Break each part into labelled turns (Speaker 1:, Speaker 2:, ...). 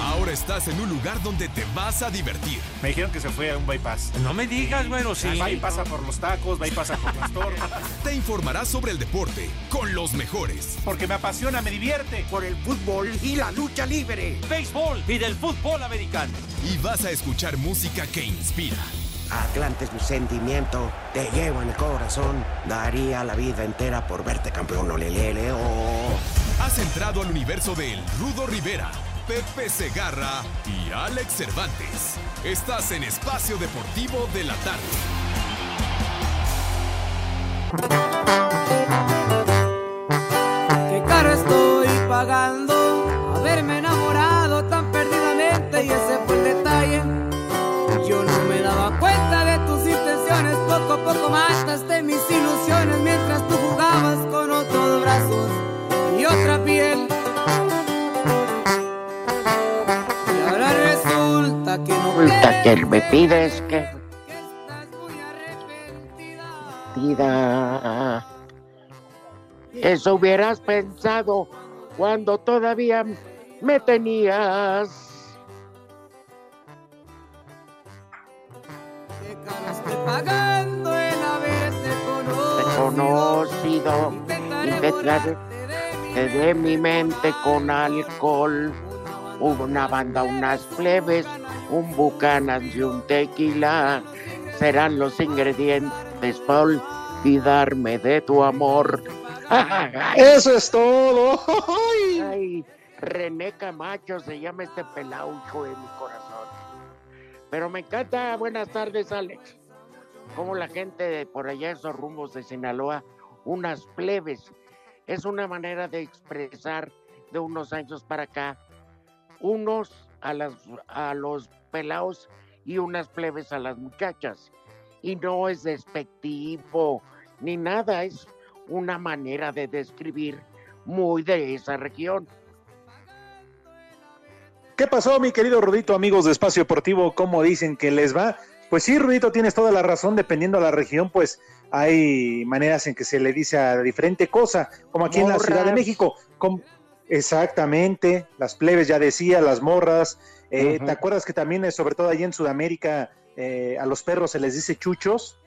Speaker 1: Ahora estás en un lugar donde te vas a divertir.
Speaker 2: Me dijeron que se fue a un bypass.
Speaker 3: No me digas, bueno, sí.
Speaker 2: Va y pasa por los tacos, va y pasa por las torres.
Speaker 1: Te informarás sobre el deporte con los mejores.
Speaker 2: Porque me apasiona, me divierte.
Speaker 4: Por el fútbol y la lucha libre.
Speaker 3: Béisbol y del fútbol americano.
Speaker 1: Y vas a escuchar música que inspira.
Speaker 4: Atlante es mi sentimiento, te llevo en el corazón. Daría la vida entera por verte campeón, olelele, oh.
Speaker 1: Has entrado al universo de El Rudo Rivera, Pepe Segarra y Alex Cervantes. Estás en Espacio Deportivo de la Tarde.
Speaker 5: Qué caro estoy pagando Resulta que quieres
Speaker 4: me pides que
Speaker 5: que estás muy arrepentida.
Speaker 4: pida. Eso hubieras pensado cuando todavía me tenías.
Speaker 5: Pagando el haberte
Speaker 4: conocido.
Speaker 5: Intentaré de mi
Speaker 4: mente con alcohol. Hubo una banda, unas plebes, un bucanas y un tequila. Serán los ingredientes para olvidarme de tu amor.
Speaker 2: Eso es todo.
Speaker 4: Ay, René Camacho se llama este pelaucho de mi corazón. Pero me encanta. Buenas tardes, Alex. Como la gente de por allá, esos rumbos de Sinaloa, unas plebes. Es una manera de expresar de unos años para acá, unos a, las, a los pelados y unas plebes a las muchachas. Y no es despectivo ni nada, es una manera de describir muy de esa región.
Speaker 2: ¿Qué pasó, mi querido Rudito, amigos de Espacio Deportivo? ¿Cómo dicen que les va? Pues sí, Rudito, tienes toda la razón. Dependiendo de la región, pues hay maneras en que se le dice a diferente cosa, como aquí en la Ciudad de. México. Como- Exactamente, las plebes ya decía, las morras. Eh. ¿Te acuerdas que también, eh, sobre todo allí en Sudamérica, eh, a los perros se les dice chuchos?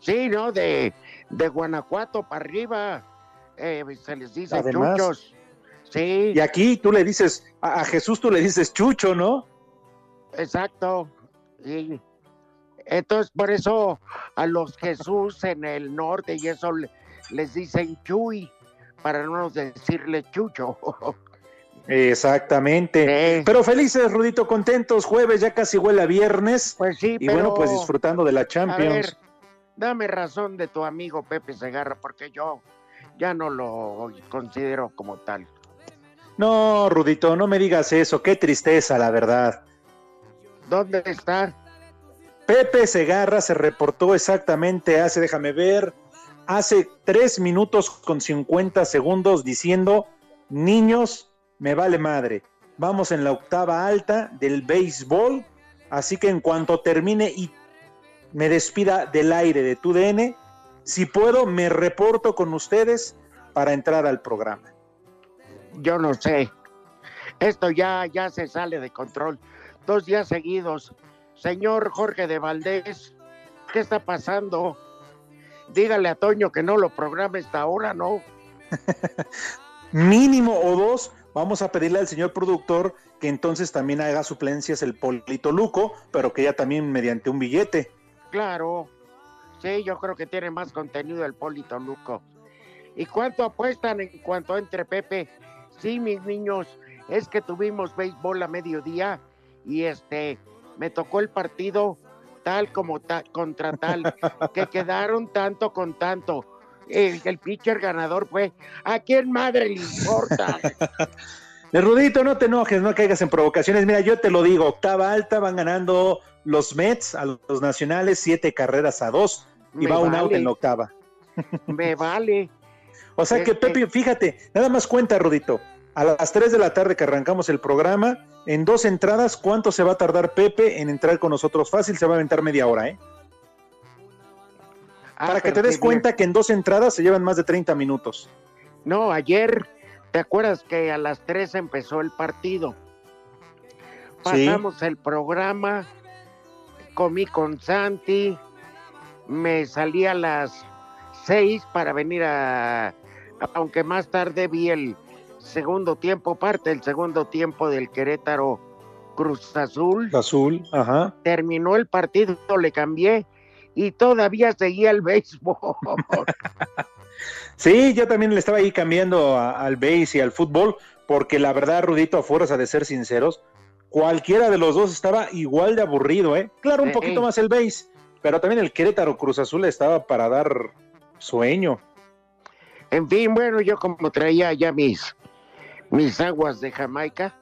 Speaker 4: Sí, ¿no? De, de Guanajuato para arriba. eh, se les dice
Speaker 2: Además.
Speaker 4: chuchos. Sí,
Speaker 2: Y aquí tú le dices, a, a Jesús tú le dices chucho, ¿no?
Speaker 4: exacto. Sí. Entonces, por eso a los Jesús en el norte y eso le- les dicen chuy, para no decirle chucho.
Speaker 2: Exactamente.
Speaker 4: Sí,
Speaker 2: Pero felices, Rudito, contentos, jueves, ya casi huele a viernes.
Speaker 4: pues sí,
Speaker 2: Y
Speaker 4: pero...
Speaker 2: bueno, pues disfrutando de la
Speaker 4: A ver,
Speaker 2: Champions.
Speaker 4: dame razón de tu amigo Pepe Segarra, porque yo ya no lo considero como tal.
Speaker 2: No, Rudito, no me digas eso, qué tristeza, la verdad.
Speaker 4: ¿Dónde está?
Speaker 2: Pepe Segarra se reportó exactamente hace, déjame ver, hace tres minutos con 50 segundos diciendo, niños, me vale madre, vamos en la octava alta del béisbol, así que en cuanto termine y me despida del aire de tu DN, si puedo, me reporto con ustedes para entrar al programa.
Speaker 4: Yo no sé. Esto ya, ya se sale de control. Dos días seguidos. Señor Jorge de Valdés, ¿qué está pasando? Dígale a Toño que no lo programe esta hora, ¿no?
Speaker 2: Mínimo o dos, vamos a pedirle al señor productor que entonces también haga suplencias el Polito Luco, pero que ya también mediante un billete.
Speaker 4: Claro. Sí, yo creo que tiene más contenido el Polito Luco. ¿Y cuánto apuestan en cuanto entre Pepe? Sí, mis niños, es que tuvimos béisbol a mediodía y este me tocó el partido tal como ta- contra tal, que quedaron tanto con tanto. El, el pitcher ganador fue, ¿a quién madre le importa?
Speaker 2: De Rudito, no te enojes, no caigas en provocaciones. Mira, yo te lo digo, octava alta van ganando los Mets a los nacionales, siete carreras a dos, y
Speaker 4: Me
Speaker 2: va un out en la octava.
Speaker 4: Me vale.
Speaker 2: O sea que
Speaker 4: Este-
Speaker 2: Pepe, fíjate, nada más cuenta, Rudito. A las 3 de la tarde que arrancamos el programa, en dos entradas, ¿cuánto se va a tardar Pepe en entrar con nosotros? Fácil, se va a aventar media hora, ¿eh?
Speaker 4: Ah,
Speaker 2: Para que te des cuenta que en dos entradas se llevan más de 30 minutos.
Speaker 4: No, ayer, ¿te acuerdas que a las 3 empezó el partido?
Speaker 2: Sí.
Speaker 4: Pasamos el programa, comí con Santi, me salí a las 6 para venir a, aunque más tarde vi el segundo tiempo, parte del segundo tiempo del Querétaro Cruz Azul.
Speaker 2: Azul, ajá.
Speaker 4: Terminó el partido, le cambié y todavía seguía el béisbol.
Speaker 2: Sí, yo también le estaba ahí cambiando a- al base y al fútbol, porque la verdad, Rudito, a fuerza de ser sinceros, cualquiera de los dos estaba igual de aburrido, ¿eh? Claro, un
Speaker 4: Eh,
Speaker 2: poquito
Speaker 4: eh.
Speaker 2: más el base, pero también el Querétaro Cruz Azul estaba para dar sueño.
Speaker 4: En fin, bueno, yo como traía ya mis, mis aguas de Jamaica.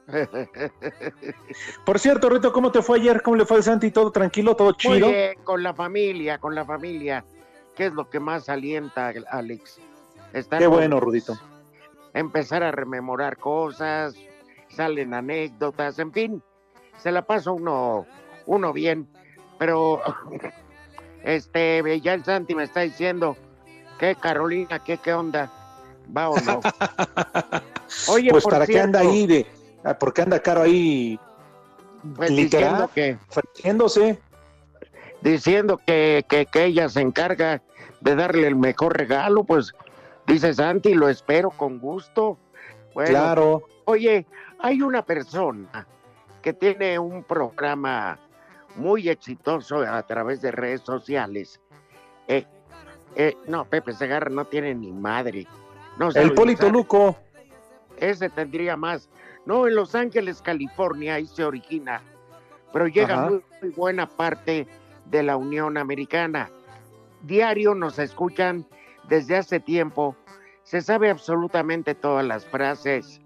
Speaker 2: Por cierto, Rito, ¿cómo te fue ayer? ¿Cómo le fue al Santi? ¿Todo tranquilo? ¿Todo
Speaker 4: Muy
Speaker 2: chido?
Speaker 4: bien, con la familia, con la familia, que es lo que más alienta, Alex.
Speaker 2: Qué bueno, Rudito.
Speaker 4: Empezar a rememorar cosas, salen anécdotas, en fin, se la pasa uno, uno bien. Pero, este, ya el Santi me está diciendo, ¿qué Carolina, qué, qué onda? ¿Va o no? Oye,
Speaker 2: Pues para qué anda ahí de... ah, ¿Por qué anda caro ahí
Speaker 4: pues,
Speaker 2: literal
Speaker 4: diciendo que...
Speaker 2: ofreciéndose?
Speaker 4: diciendo que, que, que ella se encarga de darle el mejor regalo, pues dice Santi, lo espero con gusto. Bueno,
Speaker 2: Claro.
Speaker 4: oye, hay una persona que tiene un programa muy exitoso a través de redes sociales. Eh, eh, no, Pepe Segarra no tiene ni madre. No
Speaker 2: El Polito. Luco.
Speaker 4: Ese tendría más. No, en Los Ángeles, California, ahí se origina. Pero llega muy, muy buena parte de la Unión Americana. Diario nos escuchan desde hace tiempo. Se sabe absolutamente todas las frases,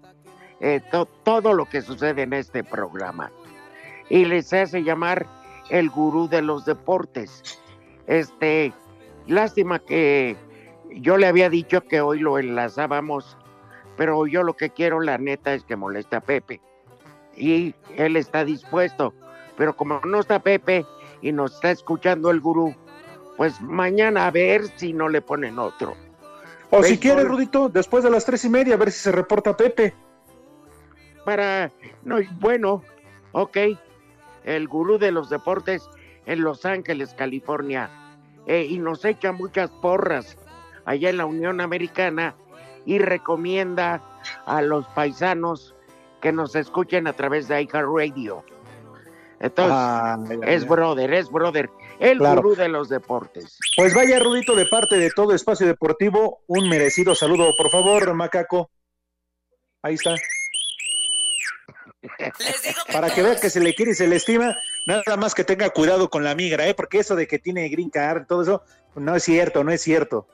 Speaker 4: eh, to- todo lo que sucede en este programa. Y les hace llamar el gurú de los deportes. Este, lástima que yo le había dicho que hoy lo enlazábamos pero yo lo que quiero, la neta, es que moleste a Pepe. Y él está dispuesto, pero como no está Pepe y nos está escuchando el gurú, pues mañana a ver si no le ponen otro.
Speaker 2: O si quiere, Rudito, después de las tres y media, a ver si se reporta Pepe.
Speaker 4: Para, no, bueno, ok, el gurú de los deportes en Los Ángeles, California, eh, y nos echa muchas porras allá en la Unión Americana y recomienda a los paisanos que nos escuchen a través de iHeartRadio. Entonces,
Speaker 2: Ah,
Speaker 4: es brother, es brother, el
Speaker 2: Claro.
Speaker 4: gurú de los deportes.
Speaker 2: Pues vaya, Rudito, de parte de todo Espacio Deportivo, un merecido saludo. Por favor, Macaco. Ahí está. Para que vea que se le quiere y se le estima, nada más que tenga cuidado con la migra, ¿eh? Porque eso de que tiene green card, todo eso, no es cierto, no es cierto.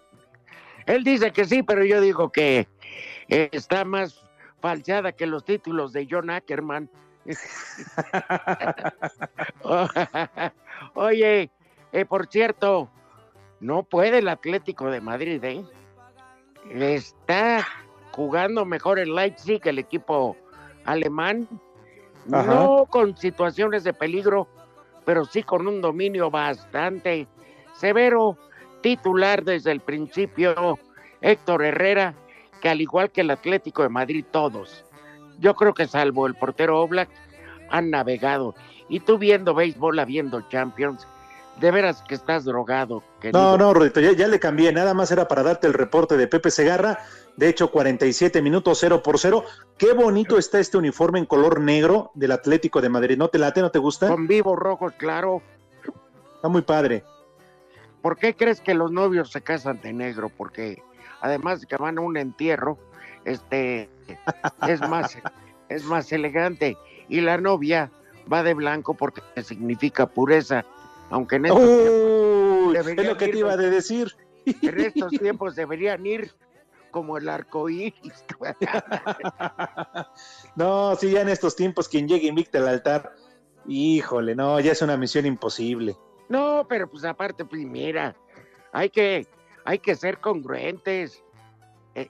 Speaker 4: Él dice que sí, pero yo digo que está más falseada que los títulos de John Ackerman. Oye, eh, por cierto, no puede el Atlético de Madrid, ¿eh? Está jugando mejor el Leipzig, el equipo alemán,
Speaker 2: Ajá.
Speaker 4: no con situaciones de peligro, pero sí con un dominio bastante severo, titular desde el principio, Héctor Herrera, que al igual que el Atlético de Madrid, todos, yo creo que salvo el portero Oblak, han navegado. Y tú viendo béisbol, viendo Champions, de veras que estás drogado. querido.
Speaker 2: No, no, Rudito, ya, ya le cambié, nada más era para darte el reporte de Pepe Segarra. De hecho, 47 minutos 0 por 0. Qué bonito está este uniforme en color negro del Atlético de Madrid. ¿No te late? ¿No te gusta?
Speaker 4: Con vivos rojos, claro.
Speaker 2: Está muy padre.
Speaker 4: ¿Por qué crees que los novios se casan de negro? Porque además de que van a un entierro, este es más, es más elegante. Y la novia va de blanco porque significa pureza. Aunque en estos tiempos
Speaker 2: Uy, es
Speaker 4: deberían
Speaker 2: lo que te iba a
Speaker 4: de-
Speaker 2: decir.
Speaker 4: En estos tiempos deberían ir como el arco iris.
Speaker 2: no, sí, ya en estos tiempos quien llegue invicta al altar, híjole, no, ya es una misión imposible.
Speaker 4: No, pero pues aparte, pues mira, hay que, hay que ser congruentes. Eh,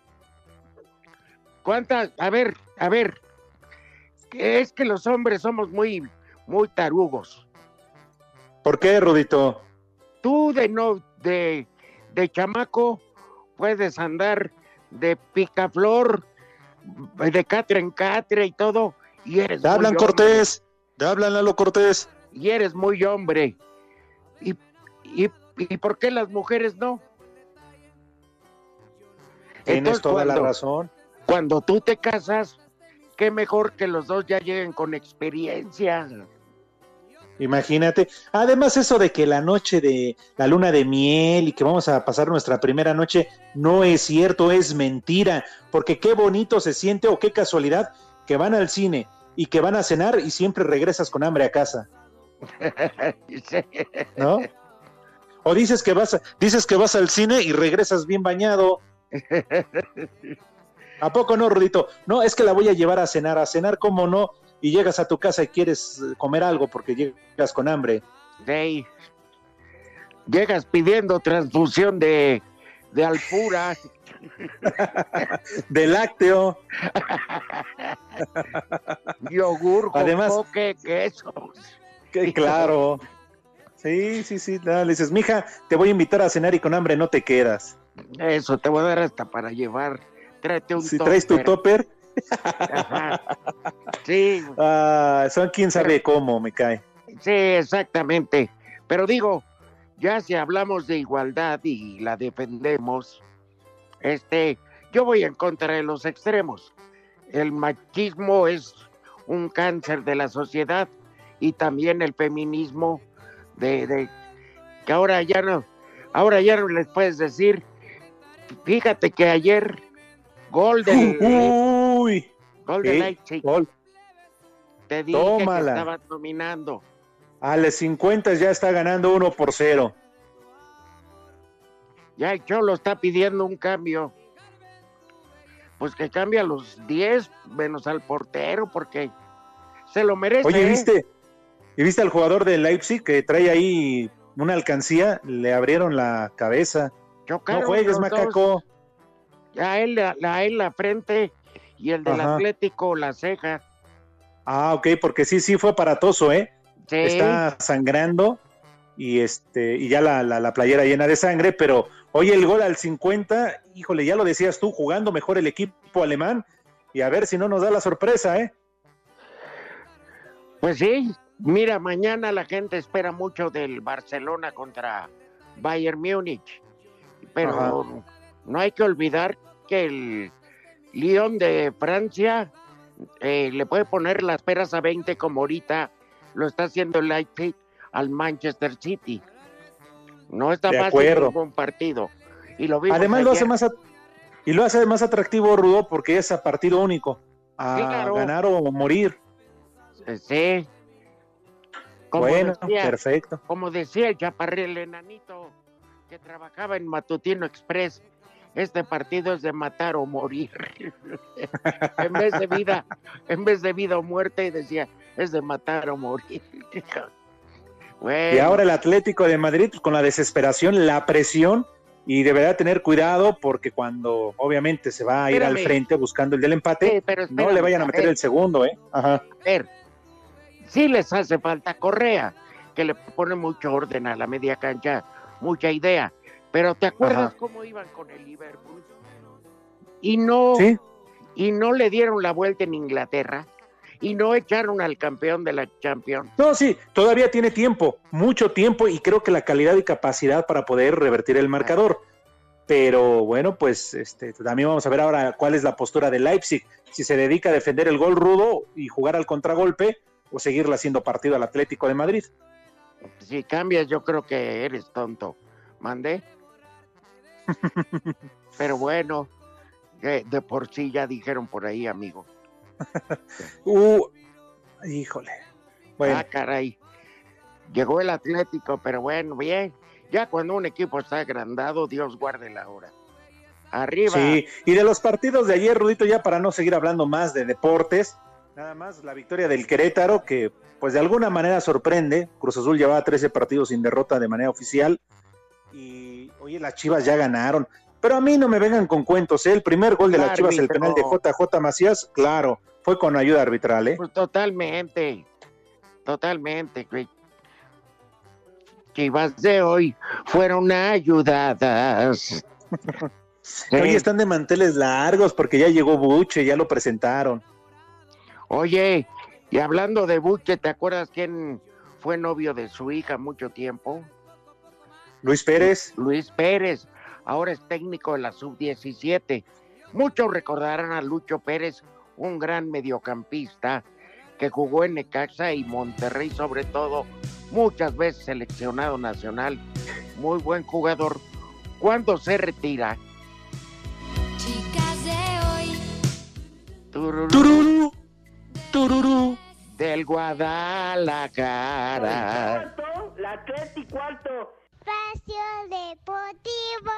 Speaker 4: ¿Cuántas? A ver, a ver, es que los hombres somos muy, muy tarugos.
Speaker 2: ¿Por qué, Rudito?
Speaker 4: Tú de no, de, de chamaco puedes andar de picaflor, de catre en catre y todo, y eres.
Speaker 2: Te hablan Cortés, te hablan Lalo Cortés.
Speaker 4: Y eres muy hombre. ¿Y, y, por qué las mujeres no?
Speaker 2: Tienes
Speaker 4: Entonces,
Speaker 2: toda la razón.
Speaker 4: Cuando tú te casas, qué mejor que los dos ya lleguen con experiencia.
Speaker 2: Imagínate. Además, eso de que la noche de la luna de miel y que vamos a pasar nuestra primera noche no es cierto, es mentira. Porque qué bonito se siente o qué casualidad que van al cine y que van a cenar y siempre regresas con hambre a casa. ¿no? O dices que vas, a- dices que vas al cine y regresas bien bañado. ¿A poco no, Rudito? No, es que la voy a llevar a cenar, a cenar, ¿cómo no? Y llegas a tu casa y quieres eh, comer algo porque llegas con hambre.
Speaker 4: Sí. Llegas pidiendo transfusión de, de alpura.
Speaker 2: De lácteo.
Speaker 4: yogur,
Speaker 2: Además-
Speaker 4: jocoque, queso.
Speaker 2: Que claro. Sí, sí, sí. no, le dices, mija, te voy a invitar a cenar y con hambre no te quedas.
Speaker 4: Eso te voy a dar hasta para llevar. Tráete un
Speaker 2: Si traes tu
Speaker 4: topper.
Speaker 2: topper,
Speaker 4: Ajá. Sí,
Speaker 2: ah, son quién sabe cómo, me cae.
Speaker 4: sí, exactamente. Pero digo, ya si hablamos de igualdad y la defendemos, este, yo voy en contra de los extremos. El machismo es un cáncer de la sociedad y también el feminismo de, de que ahora ya no, ahora ya no les puedes decir, fíjate que ayer gol del
Speaker 2: Uy,
Speaker 4: gol de Leipzig,
Speaker 2: gol.
Speaker 4: te dije
Speaker 2: tómala.
Speaker 4: que estaban dominando.
Speaker 2: A las 50 ya está ganando 1 por 0.
Speaker 4: Ya el Cholo está pidiendo un cambio. Pues que cambie a los 10 menos al portero porque se lo merece.
Speaker 2: Oye,
Speaker 4: ¿eh?
Speaker 2: ¿viste? ¿Y viste al jugador de Leipzig que trae ahí una alcancía? Le abrieron la cabeza.
Speaker 4: Chocaron
Speaker 2: no juegues, macaco.
Speaker 4: A él, la- él la frente y el del
Speaker 2: Ajá.
Speaker 4: Atlético la ceja.
Speaker 2: Ah, ok, porque sí, sí fue aparatoso, ¿eh?
Speaker 4: Sí,
Speaker 2: está sangrando y este y ya la, la, la playera llena de sangre, pero oye el gol al 50, híjole, ya lo decías tú, jugando mejor el equipo alemán y a ver si no nos da la sorpresa, ¿eh?
Speaker 4: pues sí. Mira, mañana la gente espera mucho del Barcelona contra Bayern Múnich. Pero
Speaker 2: Ajá.
Speaker 4: no hay que olvidar que el Lyon de Francia eh, le puede poner las peras a 20 como ahorita lo está haciendo el Leipzig al Manchester City. No está
Speaker 2: De
Speaker 4: fácil ningún partido. Y lo vimos
Speaker 2: Además lo hace más y lo hace más atractivo Rudo porque es a partido único, a
Speaker 4: Claro.
Speaker 2: ganar o morir.
Speaker 4: Eh, Sí. Como,
Speaker 2: bueno,
Speaker 4: decía,
Speaker 2: perfecto.
Speaker 4: como decía el chaparril enanito que trabajaba en Matutino Express, este partido es de matar o morir. en vez de vida, en vez de vida o muerte, decía, es de matar o morir. bueno,
Speaker 2: Y ahora el Atlético de Madrid pues, con la desesperación, la presión y deberá tener cuidado porque cuando obviamente se va a ir al frente buscando el del empate,
Speaker 4: pero
Speaker 2: no le vayan a meter el segundo, ¿eh? Ajá.
Speaker 4: a ver, sí les hace falta Correa, que le pone mucho orden a la media cancha, mucha idea. Pero ¿te acuerdas
Speaker 2: Ajá.
Speaker 4: cómo iban con el Liverpool? Y no,
Speaker 2: Sí,
Speaker 4: y no le dieron la vuelta en Inglaterra, y no echaron al campeón de la Champions.
Speaker 2: No, sí, todavía tiene tiempo, mucho tiempo y creo que la calidad y capacidad para poder revertir el marcador. Pero bueno, pues este, también vamos a ver ahora cuál es la postura de Leipzig, si se dedica a defender el gol rudo y jugar al contragolpe o seguirle haciendo partido al Atlético de Madrid.
Speaker 4: Si cambias, yo creo que eres tonto. ¿Mandé? Pero bueno, de por sí ya dijeron por ahí, amigo.
Speaker 2: Uh, híjole. Bueno,
Speaker 4: Ah, caray. Llegó el Atlético, pero bueno, bien. Ya cuando un equipo está agrandado, Dios guarde la hora. Arriba.
Speaker 2: Sí, y de los partidos de ayer, Rudito, ya para no seguir hablando más de deportes, nada más la victoria del Querétaro, que pues de alguna manera sorprende. Cruz Azul llevaba 13 partidos sin derrota de manera oficial. Y oye, las Chivas ya ganaron. Pero a mí no me vengan con cuentos, ¿eh? El primer gol de las Chivas, el penal de JJ Macías, claro, fue con ayuda arbitral, ¿eh?
Speaker 4: Pues totalmente, totalmente. Chivas de hoy fueron ayudadas.
Speaker 2: Hoy están de manteles largos porque ya llegó Buche, ya lo presentaron.
Speaker 4: Oye, y hablando de Buche, ¿te acuerdas quién fue novio de su hija mucho tiempo?
Speaker 2: Luis Pérez.
Speaker 4: Luis Pérez, ahora es técnico de la sub-17. Muchos recordarán a Lucho Pérez, un gran mediocampista que jugó en Necaxa y Monterrey sobre todo, muchas veces seleccionado nacional, muy buen jugador. ¿Cuándo se retira?
Speaker 6: Chicas de hoy.
Speaker 4: Tururú,
Speaker 2: Tururú, tururú.
Speaker 4: del Guadalajara.
Speaker 7: La tres y cuarto.
Speaker 6: Espacio Deportivo.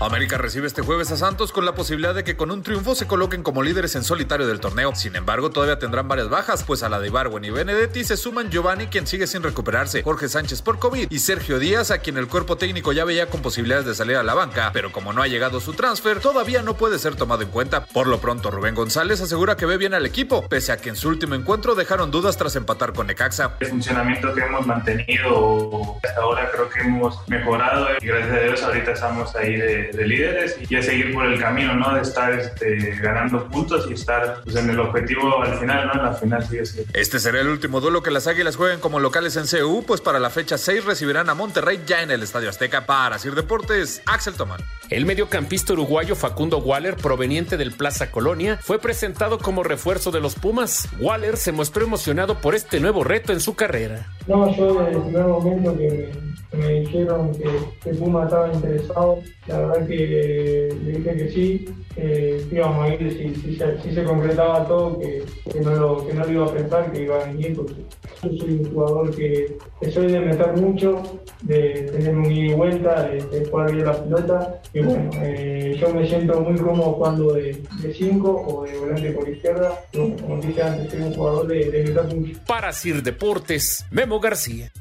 Speaker 8: América recibe este jueves a Santos con la posibilidad de que con un triunfo se coloquen como líderes en solitario del torneo. Sin embargo, todavía tendrán varias bajas, pues a la de Ibarwen y Benedetti se suman Giovanni, quien sigue sin recuperarse, Jorge Sánchez por COVID y Sergio Díaz, a quien el cuerpo técnico ya veía con posibilidades de salir a la banca, pero como no ha llegado su transfer, todavía no puede ser tomado en cuenta. Por lo pronto, Rubén González asegura que ve bien al equipo, pese a que en su último encuentro dejaron dudas tras empatar con Necaxa.
Speaker 9: El funcionamiento que hemos mantenido hasta ahora creo que hemos mejorado y gracias a Dios ahorita estamos ahí de, de líderes y a seguir por el camino, ¿no? De estar este, ganando puntos y estar pues, en el objetivo al final, ¿no? En la final sí sí.
Speaker 8: Este será el último duelo que las Águilas jueguen como locales en CU, pues para la fecha 6 recibirán a Monterrey ya en el Estadio Azteca. Para Sir Deportes, Axel Tomán.
Speaker 10: El mediocampista uruguayo Facundo Waller, proveniente del Plaza Colonia, fue presentado como refuerzo de los Pumas. Waller se mostró emocionado por este nuevo reto en su carrera.
Speaker 11: No, yo desde el primer momento que me, me dijeron que, Puma estaba interesado, la verdad que le dije que sí, íbamos a ir si, si, se, concretaba todo, que, que, no lo, que no lo iba a pensar, que iba a venir, porque yo soy un jugador que, que soy de meter mucho, de tener un ida y vuelta, de, de jugar bien la pelota, y bueno, eh, yo me siento muy cómodo jugando de 5 o de volante por izquierda, como dije antes, soy un jugador de, de meter mucho.
Speaker 10: Para Sir Deportes, Memo García.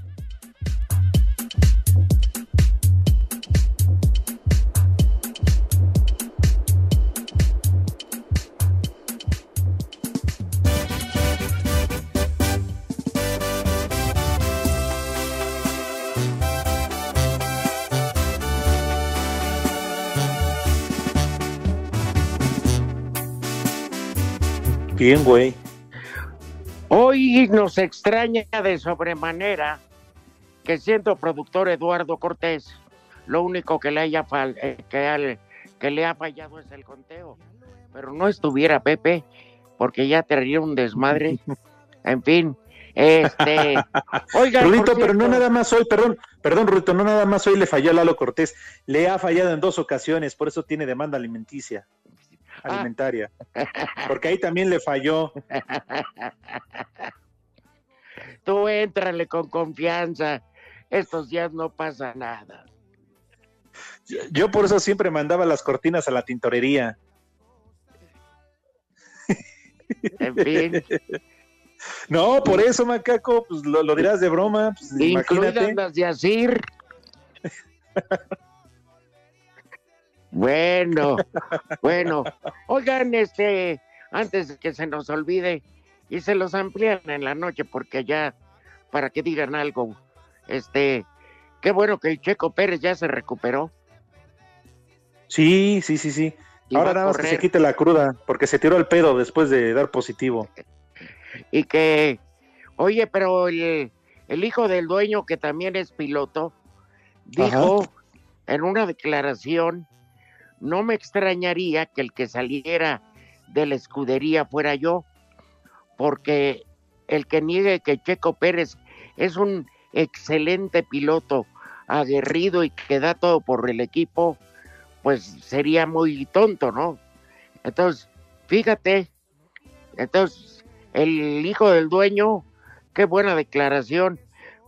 Speaker 2: Bien, güey.
Speaker 4: Hoy nos extraña de sobremanera que siendo productor Eduardo Cortés, lo único que le haya eh, que, al- que le ha fallado es el conteo. Pero no estuviera Pepe, porque ya traería un desmadre. En fin, este. Oiga,
Speaker 2: Rudito, pero no nada más hoy, perdón, perdón, Rudito, no nada más hoy le falló a Lalo Cortés, le ha fallado en dos ocasiones, por eso tiene demanda alimenticia,
Speaker 4: Ah.
Speaker 2: alimentaria, porque ahí también le falló.
Speaker 4: Tú éntrale con confianza. Estos días no pasa nada.
Speaker 2: Yo, por eso siempre mandaba las cortinas a la tintorería.
Speaker 4: En fin,
Speaker 2: No, por eso, macaco, pues lo, lo dirás de broma, pues,
Speaker 4: incluidas las de Asir. Bueno, bueno. Oigan, este, antes de que se nos olvide, y se los amplían en la noche, porque ya, para que digan algo, este, qué bueno que el Checo Pérez ya se recuperó.
Speaker 2: Sí, sí, sí, sí.
Speaker 4: Y
Speaker 2: Ahora nada más que se quite la cruda, porque se tiró el pedo después de dar positivo.
Speaker 4: y que, oye, pero el, el hijo del dueño, que también es piloto, dijo en una declaración, no me extrañaría que el que saliera de la escudería fuera yo, porque el que niegue que Checo Pérez es un excelente piloto, aguerrido y que da todo por el equipo, pues sería muy tonto, ¿no? Entonces, fíjate, entonces el hijo del dueño, qué buena declaración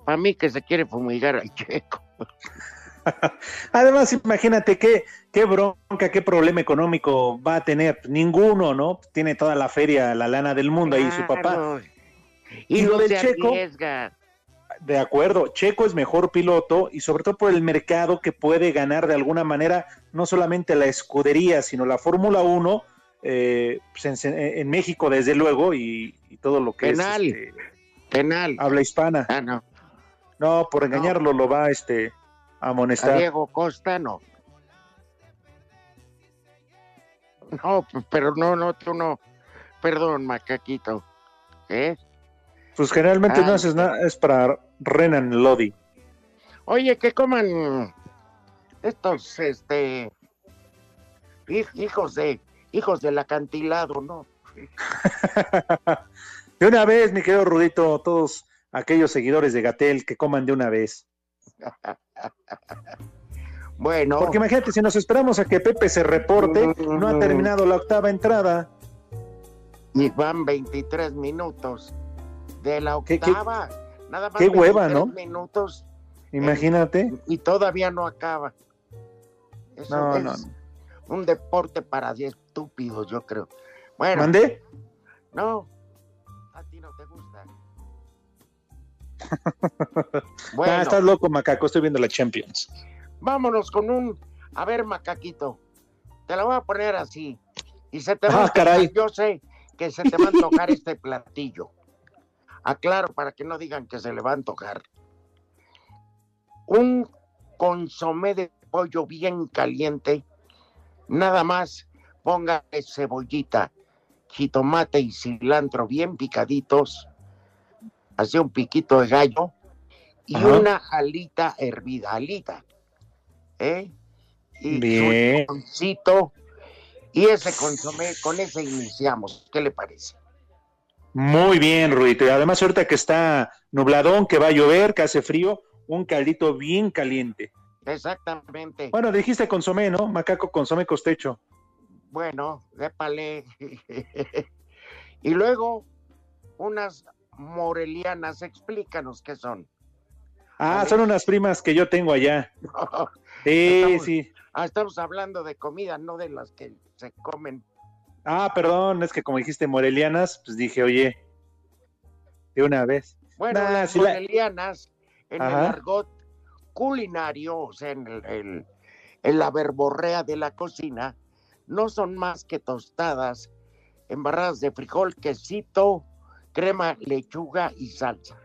Speaker 4: para mí que se quiere fumigar al checo.
Speaker 2: Además, imagínate qué, qué bronca, qué problema económico va a tener. Ninguno, ¿no? Tiene toda la feria, la lana del mundo ahí su papá.
Speaker 4: Y,
Speaker 2: lo del
Speaker 4: se
Speaker 2: Checo,
Speaker 4: arriesga.
Speaker 2: De acuerdo, Checo es mejor piloto y sobre todo por el mercado que puede ganar de alguna manera no solamente la escudería, sino la Fórmula 1 eh, pues en, en México desde luego y, y todo lo que
Speaker 4: Penal.
Speaker 2: es este,
Speaker 4: Penal.
Speaker 2: habla hispana.
Speaker 4: Ah, no.
Speaker 2: No, por engañarlo lo va este, a
Speaker 4: A
Speaker 2: amonestar.
Speaker 4: Diego Costa no. No, pero no, no, tú no. Perdón, macaquito. ¿Eh?
Speaker 2: Pues generalmente no
Speaker 4: Ay.
Speaker 2: haces nada, es para Renan Lodi.
Speaker 4: Oye, que coman estos, este, hij- hijos de, hijos del acantilado, ¿no?
Speaker 2: De una vez, mi querido Rudito, todos aquellos seguidores de Gatel que coman de una vez.
Speaker 4: Bueno.
Speaker 2: Porque imagínate, si nos esperamos a que Pepe se reporte, no ha terminado la octava entrada.
Speaker 4: Y van 23 minutos de la
Speaker 2: Qué- qué-
Speaker 4: octava. Nada más
Speaker 2: qué hueva,
Speaker 4: 23
Speaker 2: ¿no?
Speaker 4: minutos
Speaker 2: Imagínate.
Speaker 4: y todavía no acaba. Eso
Speaker 2: No,
Speaker 4: es
Speaker 2: no.
Speaker 4: un deporte para estúpidos, yo creo. Bueno,
Speaker 2: ¿Mandé?
Speaker 4: no,
Speaker 2: Ah, estás loco, macaco, estoy viendo la Champions.
Speaker 4: vámonos con un, a ver, macaquito, te la voy a poner así. Y se te va
Speaker 2: Ah,
Speaker 4: a
Speaker 2: caray.
Speaker 4: yo sé que se te va a antojar este platillo. Aclaro para que no digan que se le va a antojar. Un consomé de pollo bien caliente, nada más ponga cebollita, jitomate y cilantro bien picaditos, así un piquito de gallo y
Speaker 2: Ajá.
Speaker 4: una alita hervida, alita, ¿eh? Y
Speaker 2: Bien.
Speaker 4: limoncito, y ese consomé, con ese iniciamos, ¿qué le parece?
Speaker 2: Muy bien, Rudito. Y además, ahorita que está nubladón, que va a llover, que hace frío, un caldito bien caliente.
Speaker 4: Exactamente.
Speaker 2: Bueno, dijiste consomé, ¿no? Macaco consomé costecho.
Speaker 4: Bueno, dépale. y luego, unas morelianas, explícanos qué son.
Speaker 2: Ah, son unas primas que yo tengo allá. Sí,
Speaker 4: Estamos-
Speaker 2: sí.
Speaker 4: Ah, estamos hablando de comida, no de las que se comen.
Speaker 2: Ah, perdón, es que como dijiste morelianas, pues dije, oye, de una vez.
Speaker 4: Bueno,
Speaker 2: Nah,
Speaker 4: las
Speaker 2: la-
Speaker 4: morelianas, en el argot culinario, o sea, en, el- el- en la verborrea de la cocina, no son más que tostadas embarradas de frijol, quesito, crema, lechuga y salsa.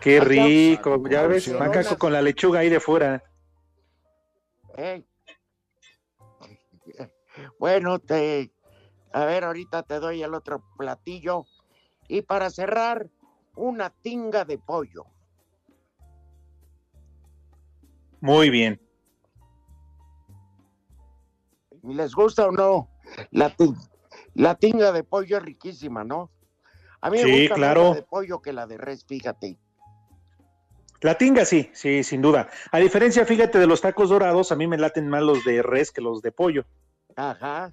Speaker 2: Qué rico, ya ves, macaco con la lechuga ahí de fuera.
Speaker 4: ¿eh? Bueno, te, a ver, ahorita te doy el otro platillo. Y para cerrar, una tinga de pollo.
Speaker 2: Muy bien.
Speaker 4: ¿Les gusta o no? La, la tinga de pollo es riquísima, ¿no? A mí me
Speaker 2: Sí,
Speaker 4: gusta más
Speaker 2: claro.
Speaker 4: la de pollo que la de res, fíjate.
Speaker 2: La tinga sí, sí, sin duda. A diferencia, fíjate, de los tacos dorados, a mí me laten más los de res que los de pollo.
Speaker 4: Ajá.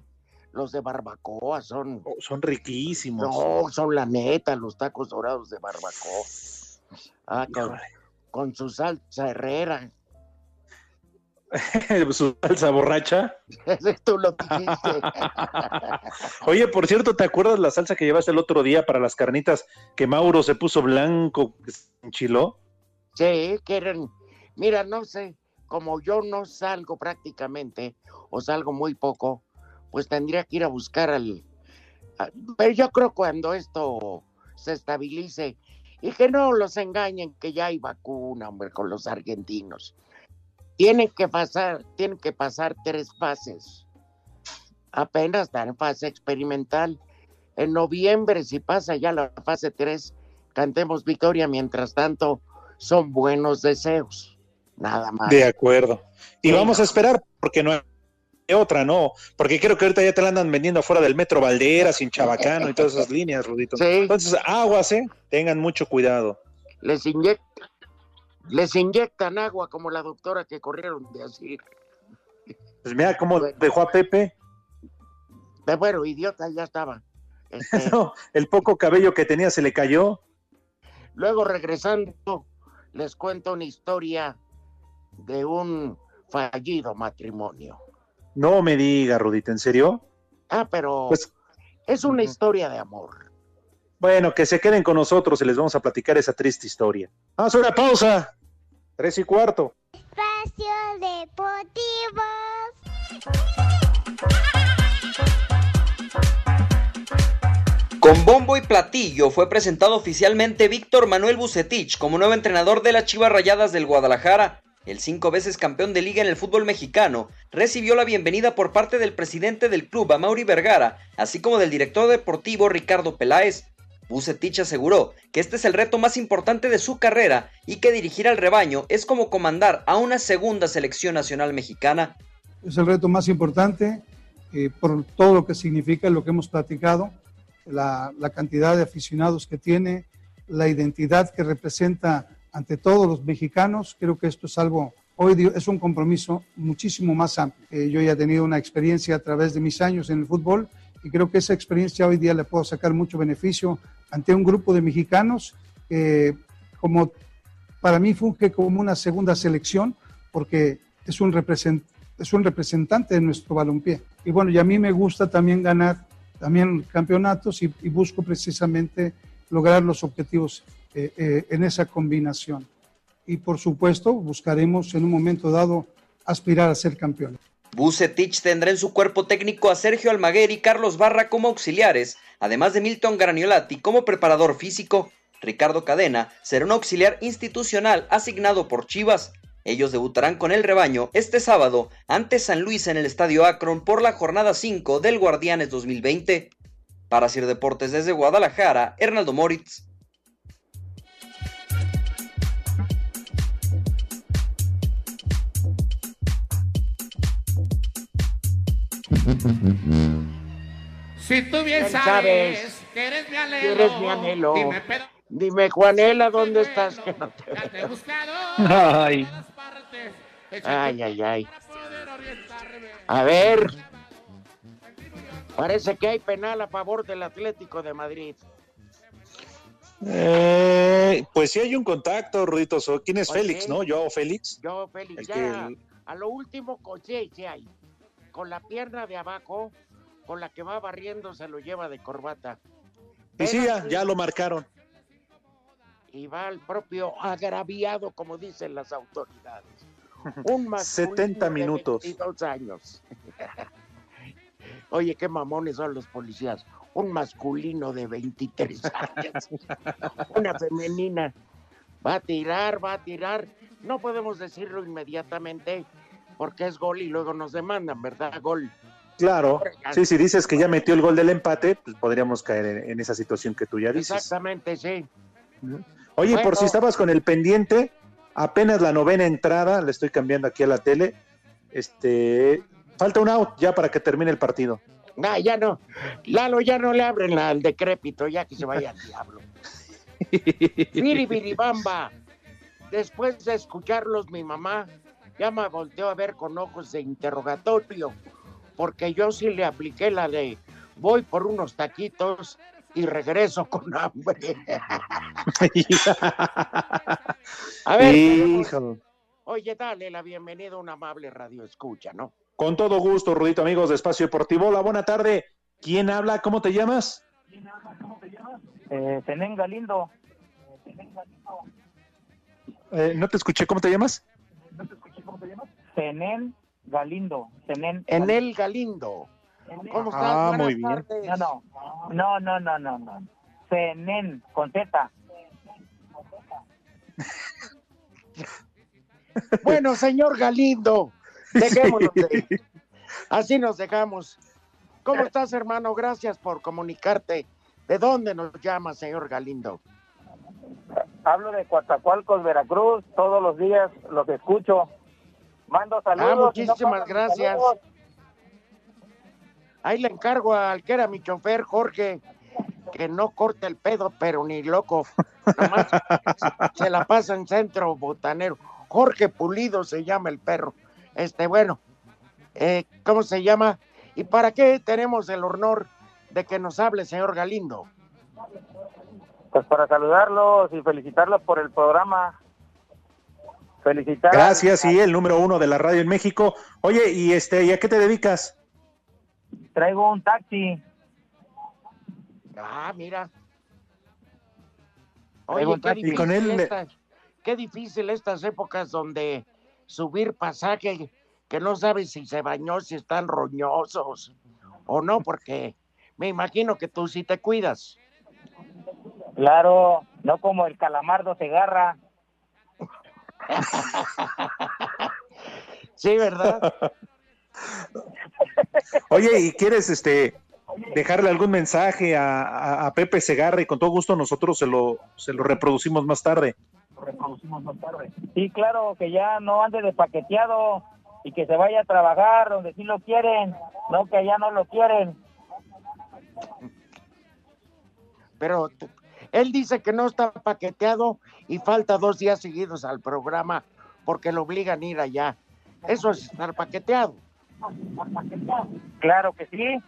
Speaker 4: Los de barbacoa son.
Speaker 2: Oh, son riquísimos.
Speaker 4: No, son la neta, los tacos dorados de barbacoa. Ah, con, con su salsa herrera.
Speaker 2: Su salsa borracha.
Speaker 4: Tú lo dijiste.
Speaker 2: Oye, por cierto, ¿te acuerdas la salsa que llevaste el otro día para las carnitas que Mauro se puso blanco, que se enchiló?
Speaker 4: Sí, quieren. Mira, no sé, como yo no salgo prácticamente, o salgo muy poco, pues tendría que ir a buscar al. a- pero yo creo cuando esto se estabilice y que no los engañen que ya hay vacuna, hombre, con los argentinos. Tienen que pasar, tienen que pasar tres fases. Apenas están en fase experimental. En noviembre, si pasa ya la fase 3, cantemos victoria. Mientras tanto, son buenos deseos. Nada más.
Speaker 2: De acuerdo. Y
Speaker 4: Sí,
Speaker 2: vamos a esperar, porque no hay otra, ¿no? Porque creo que ahorita ya te la andan vendiendo fuera del Metro Valderas, sin Chabacano y todas esas líneas, Rudito.
Speaker 4: Sí.
Speaker 2: Entonces, aguas, ¿eh? Tengan mucho cuidado.
Speaker 4: Les, inyec- les inyectan agua como la doctora que corrieron de así.
Speaker 2: Pues mira cómo dejó a Pepe.
Speaker 4: De bueno, idiota, ya estaba. Este,
Speaker 2: No, el poco cabello que tenía se le cayó.
Speaker 4: luego regresando, les cuento una historia de un fallido matrimonio.
Speaker 2: No me diga, Rudito, ¿en serio?
Speaker 4: Ah, pero
Speaker 2: Pues,
Speaker 4: es una historia de amor.
Speaker 2: Bueno, que se queden con nosotros y les vamos a platicar esa triste historia. Vamos a una pausa. Tres y cuarto.
Speaker 6: Espacio Deportivo.
Speaker 12: Con bombo y platillo fue presentado oficialmente Víctor Manuel Bucetich como nuevo entrenador de las Chivas Rayadas del Guadalajara. El cinco veces campeón de liga en el fútbol mexicano recibió la bienvenida por parte del presidente del club, Amaury Vergara, así como del director deportivo Ricardo Peláez. Bucetich aseguró que este es el reto más importante de su carrera y que dirigir al rebaño es como comandar a una segunda selección nacional mexicana.
Speaker 13: Es el reto más importante eh, por todo lo que significa lo que hemos platicado, la, la cantidad de aficionados que tiene, la identidad que representa ante todos los mexicanos. Creo que esto es algo, hoy es un compromiso muchísimo más amplio. Eh, yo ya he tenido una experiencia a través de mis años en el fútbol y creo que esa experiencia hoy día le puedo sacar mucho beneficio ante un grupo de mexicanos que como para mí funge como una segunda selección porque es un, represent- es un representante de nuestro balompié. Y bueno, y a mí me gusta también ganar también campeonatos y, y busco precisamente lograr los objetivos eh, eh, en esa combinación. Y por supuesto, buscaremos en un momento dado aspirar a ser campeones.
Speaker 12: Bucetich tendrá en su cuerpo técnico a Sergio Almaguer y Carlos Barra como auxiliares, además de Milton Graniolati como preparador físico. Ricardo Cadena será un auxiliar institucional asignado por Chivas. Ellos debutarán con el rebaño este sábado ante San Luis en el Estadio Akron por la jornada 5 del Guardianes 2020. Para Sir Deportes desde Guadalajara, Hernaldo Moritz.
Speaker 14: Si tú bien
Speaker 4: Bien
Speaker 14: sabes,
Speaker 4: sabes
Speaker 14: que eres mi anhelo,
Speaker 4: eres mi anhelo.
Speaker 14: dime, pero
Speaker 4: Dime, Juanela, ¿dónde estás? Que no te
Speaker 14: ya te he buscado
Speaker 4: Ay.
Speaker 14: en todas partes.
Speaker 4: Ay, ay, ay. A ver. Parece que hay penal a favor del Atlético de Madrid.
Speaker 2: Eh, pues sí hay un contacto, Rudito. ¿Quién es. Félix, no? Yo, Félix.
Speaker 4: Yo, Félix,
Speaker 2: El
Speaker 4: ya
Speaker 2: que-
Speaker 4: a lo último, con- sí, sí hay. Con la pierna de abajo, con la que va barriendo, se lo lleva de corbata.
Speaker 2: Y sí, ya, lo marcaron.
Speaker 4: Y va al propio agraviado, como dicen las autoridades. Un masculino
Speaker 2: 70
Speaker 4: de
Speaker 2: minutos.
Speaker 4: 22 años. Oye, qué mamones son los policías. Un masculino de 23 años. Una femenina. Va a tirar, va a tirar. No podemos decirlo inmediatamente porque es gol y luego nos demandan, ¿verdad? Gol.
Speaker 2: Claro. Sí, si dices que ya metió el gol del empate, pues podríamos caer en, en esa situación que tú ya dices.
Speaker 4: Exactamente, sí.
Speaker 2: Oye, por si estabas con el pendiente, apenas la novena entrada, le estoy cambiando aquí a la tele. Este, falta un out ya para que termine el partido.
Speaker 4: Ya no. Lalo, ya no le abren al decrépito, ya que se vaya al diablo. Biribiribamba. Después de escucharlos, mi mamá ya me volteó a ver con ojos de interrogatorio, porque yo sí le apliqué la de voy por unos taquitos y regreso con hambre. a ver,
Speaker 2: Hijo.
Speaker 4: oye, dale la bienvenida a un amable radio escucha, ¿no?
Speaker 2: Con todo gusto, Rudito, amigos de Espacio Deportivo. Hola, buena tarde. ¿Quién habla? ¿Cómo te llamas?
Speaker 15: Eh, Tenén Galindo.
Speaker 2: Eh, no te escuché, ¿cómo te llamas?
Speaker 15: Tenén Galindo. Tenén
Speaker 4: En el Galindo. ¿Cómo estás?
Speaker 2: Ah,
Speaker 4: Buenas
Speaker 2: muy bien.
Speaker 4: tardes.
Speaker 15: No, no. No, no, no, no, no. Tenén, con Z.
Speaker 4: Bueno, señor Galindo, dejémonos de... Así nos dejamos. ¿Cómo estás, hermano? Gracias por comunicarte. ¿De dónde nos llama, señor Galindo?
Speaker 15: Hablo de Coatzacoalcos, Veracruz. Todos los días los escucho. Mando saludos.
Speaker 4: Ah,
Speaker 15: y no
Speaker 4: muchísimas gracias.
Speaker 15: saludos.
Speaker 4: Ahí le encargo al que era mi chofer, Jorge, que no corte el pedo, pero ni loco. Nomás se la pasa en centro botanero. Jorge Pulido se llama el perro. Este, bueno, eh, ¿cómo se llama? ¿Y para qué tenemos el honor de que nos hable, señor Galindo?
Speaker 15: Pues para saludarlos y felicitarlos por el programa. Felicitar.
Speaker 2: Gracias, y el número uno de la radio en México. Oye, ¿y este, ¿y a qué te dedicas?
Speaker 15: Traigo un taxi.
Speaker 4: Ah, mira.
Speaker 15: Traigo
Speaker 4: Oye,
Speaker 15: un
Speaker 4: qué
Speaker 15: taxi.
Speaker 4: difícil,
Speaker 2: con él
Speaker 4: esta- qué difícil estas épocas donde subir pasaje que no sabes si se bañó, si están roñosos o no, porque me imagino que tú sí te cuidas.
Speaker 15: Claro, no como el calamardo Segarra.
Speaker 4: Sí, ¿verdad?
Speaker 2: Oye, ¿y quieres este dejarle algún mensaje a, a- a Pepe Segarra y con todo gusto nosotros se lo, se lo reproducimos más tarde?
Speaker 15: Sí, claro, que ya no ande de paqueteado y que se vaya a trabajar donde sí lo quieren, no que allá no lo quieren.
Speaker 4: Pero tú- él dice que no está paqueteado y falta dos días seguidos al programa porque lo obligan a ir allá. Eso es estar paqueteado.
Speaker 15: Claro que sí.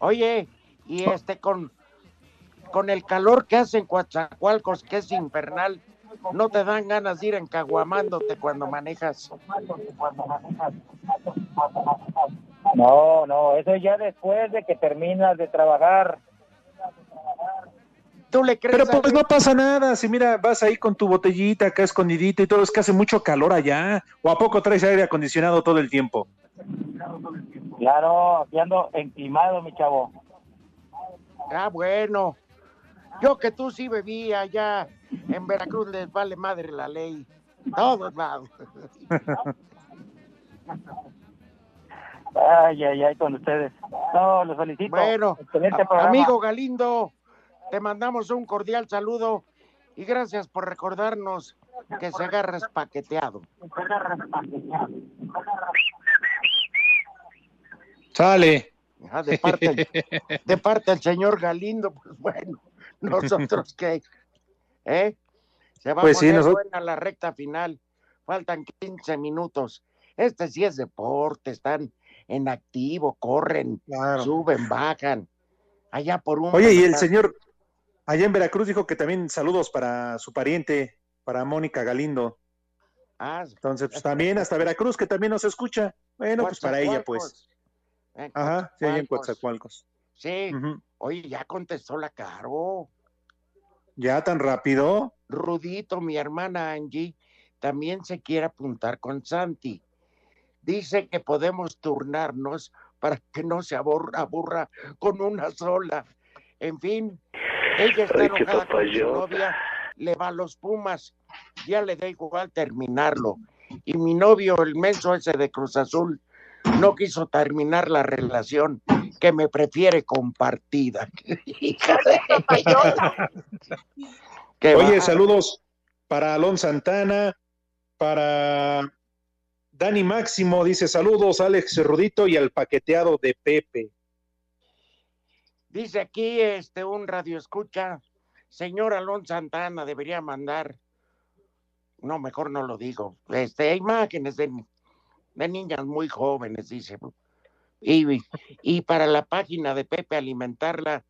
Speaker 4: Oye, y este con, con el calor que hace en Coatzacoalcos, que es infernal, ¿no te dan ganas de ir encaguamándote cuando manejas?
Speaker 15: No, no, eso ya después de que terminas de trabajar.
Speaker 4: ¿Tú le crees
Speaker 2: Pero
Speaker 4: a
Speaker 2: pues no pasa nada, si mira, vas ahí con tu botellita acá escondidita y todo, es que hace mucho calor allá. ¿O a poco traes aire acondicionado todo el tiempo?
Speaker 15: Claro, aquí ando enclimado, mi chavo.
Speaker 4: Ah, bueno. Yo que tú sí bebí allá en Veracruz les vale madre la ley. Todos lados.
Speaker 15: Ay, ay, ay, con ustedes. No, los felicito.
Speaker 4: Bueno,
Speaker 15: Excelente programa.
Speaker 4: amigo Galindo, te mandamos un cordial saludo y gracias por recordarnos que se agarra paqueteado.
Speaker 2: Sale.
Speaker 4: Ah, de, parte, de parte del señor Galindo, pues bueno, nosotros que, ¿eh? Se va
Speaker 2: Pues
Speaker 4: a
Speaker 2: sí,
Speaker 4: poner
Speaker 2: nosotros-
Speaker 4: buena la recta final. Faltan 15 minutos. Este sí es deporte, están en activo, corren, suben, bajan. Allá por un.
Speaker 2: Oye, y el señor allá en Veracruz dijo que también saludos para su pariente, para Mónica Galindo.
Speaker 4: Ah,
Speaker 2: Entonces, pues también hasta Veracruz, que también nos escucha. Bueno, pues para ella, pues.
Speaker 4: Eh,
Speaker 2: Ajá, sí, allá en
Speaker 4: Coatzacoalcos. Sí.
Speaker 2: Ujú.
Speaker 4: Oye, ya contestó la Caro.
Speaker 2: Ya tan rápido.
Speaker 4: Rudito, mi hermana Angie, también se quiere apuntar con Santi. Dice que podemos turnarnos para que no se aburra, aburra con una sola. En fin, ella está
Speaker 16: Ay,
Speaker 4: enojada con su novia, le va a los Pumas, ya le da igual terminarlo. Y mi novio, el menso ese de Cruz Azul, no quiso terminar la relación, que me prefiere compartida. Hija de- Qué
Speaker 2: Oye, saludos para Alon Santana, para Dani Máximo, dice saludos, Alex Rudito y al paqueteado de Pepe.
Speaker 4: Dice aquí este un radio escucha, señor Alonso Santana debería mandar, no, mejor no lo digo, este, imágenes de, de niñas muy jóvenes, dice, y, y para la página de Pepe alimentarla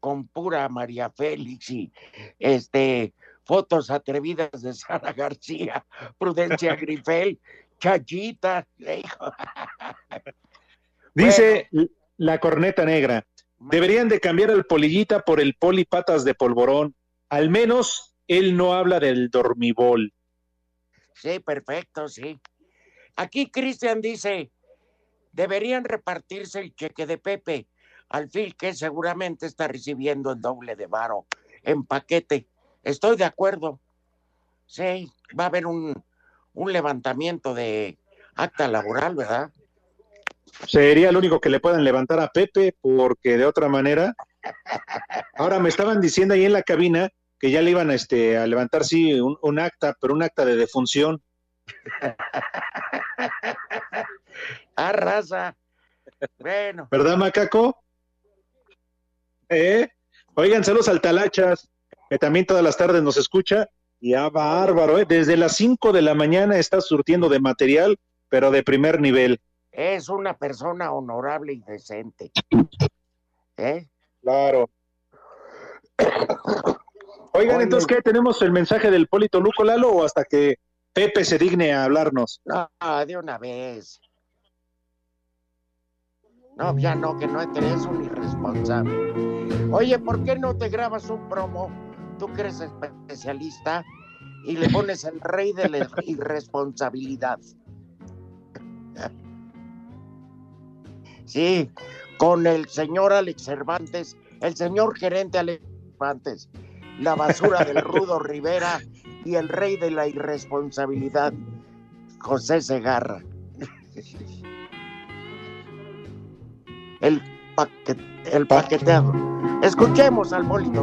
Speaker 4: con pura María Félix y este fotos atrevidas de Sara García, Prudencia Grifel, Chachita, hijo.
Speaker 2: Dice la corneta negra, deberían de cambiar al polillita por el poli patas de polvorón. Al menos él no habla del dormibol.
Speaker 4: Sí, perfecto, sí. Aquí Cristian dice, deberían repartirse el cheque de Pepe al fin que seguramente está recibiendo el doble de varo en paquete. Estoy de acuerdo. Sí, va a haber un, un levantamiento de acta laboral, ¿verdad?
Speaker 2: Sería lo único que le puedan levantar a Pepe, porque de otra manera. Ahora me estaban diciendo ahí en la cabina que ya le iban a, este, a levantar, sí, un, un acta, pero un acta de defunción.
Speaker 4: Ah, raza. Bueno.
Speaker 2: ¿Verdad, Macaco? ¿Eh? Oigan, saludos al Talachas, que también todas las tardes nos escucha. Ya bárbaro, ¿eh? Desde las 5 de la mañana está surtiendo de material, pero de primer nivel.
Speaker 4: Es una persona honorable y decente. ¿Eh?
Speaker 2: Claro. Oigan,
Speaker 4: Oye.
Speaker 2: entonces, ¿qué? ¿Tenemos el mensaje del Polito Luco Lalo o hasta que Pepe se digne a hablarnos?
Speaker 4: No, de una vez. No, ya no, que no eres un irresponsable. Oye, ¿por qué no te grabas un promo? Tú que eres especialista y le pones el rey de la irresponsabilidad. Sí, con el señor Alex Cervantes, el señor gerente Alex Cervantes, la basura del Rudo Rivera y el rey de la irresponsabilidad, José Segarra. El, paquet, el paqueteado. Escuchemos al Polito.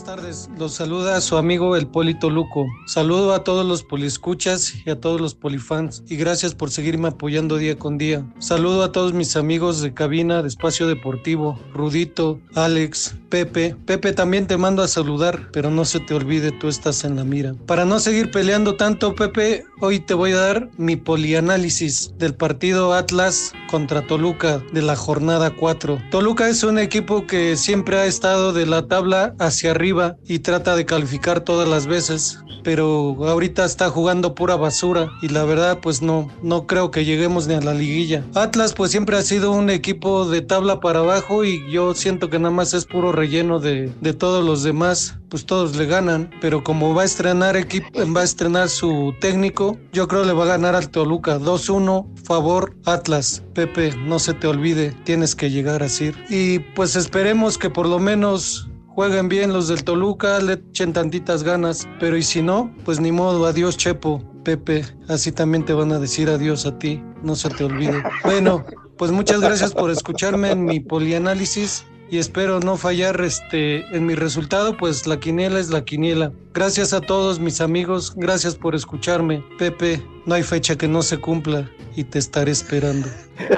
Speaker 16: Buenas tardes, los saluda su amigo el Polito Luco. Saludo a todos los poliscuchas y a todos los polifans y gracias por seguirme apoyando día con día. Saludo a todos mis amigos de cabina de Espacio Deportivo, Rudito, Alex, Pepe. Pepe también te mando a saludar, pero no se te olvide, tú estás en la mira. Para no seguir peleando tanto, Pepe, hoy te voy a dar mi polianálisis del partido Atlas contra Toluca de la jornada 4. Toluca es un equipo que siempre ha estado de la tabla hacia arriba y trata de calificar todas las veces, pero ahorita está jugando pura basura y la verdad pues no, no creo que lleguemos ni a la liguilla. Atlas pues siempre ha sido un equipo de tabla para abajo y yo siento que nada más es puro relleno de, de todos los demás, pues todos le ganan, pero como va a estrenar equipo, va a estrenar su técnico, yo creo le va a ganar al Toluca 2-1, favor Atlas. Pepe, no se te olvide, tienes que llegar así. Y pues esperemos que por lo menos jueguen bien los del Toluca, le echen tantitas ganas, pero y si no, pues ni modo, adiós Chepo, Pepe, así también te van a decir adiós a ti, no se te olvide. Bueno, pues muchas gracias por escucharme en mi polianálisis y espero no fallar este en mi resultado, pues la quiniela es la quiniela. Gracias a todos mis amigos, gracias por escucharme. Pepe, no hay fecha que no se cumpla y te estaré esperando.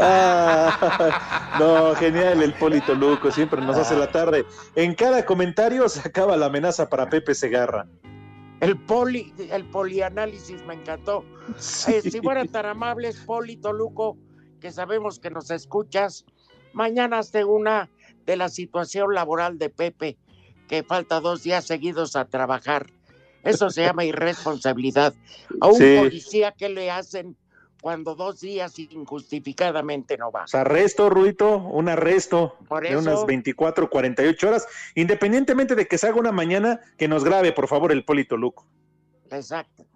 Speaker 2: Ah, no, genial el Polito Luco, siempre nos hace la tarde. En cada comentario se acaba la amenaza para Pepe Segarra.
Speaker 4: El poli, el polianálisis me encantó. Eh, si fueran tan amables, Polito Luco, que sabemos que nos escuchas, mañana hazte una de la situación laboral de Pepe, que falta dos días seguidos a trabajar. Eso se llama irresponsabilidad. A un
Speaker 2: Sí.
Speaker 4: policía, ¿qué le hacen cuando dos días injustificadamente no va?
Speaker 2: Pues arresto, Ruito, un arresto
Speaker 4: Por
Speaker 2: de
Speaker 4: eso-
Speaker 2: unas 24, 48 horas, independientemente de que se haga una mañana, que nos grabe, por favor, el Polito Luco.
Speaker 4: Exacto.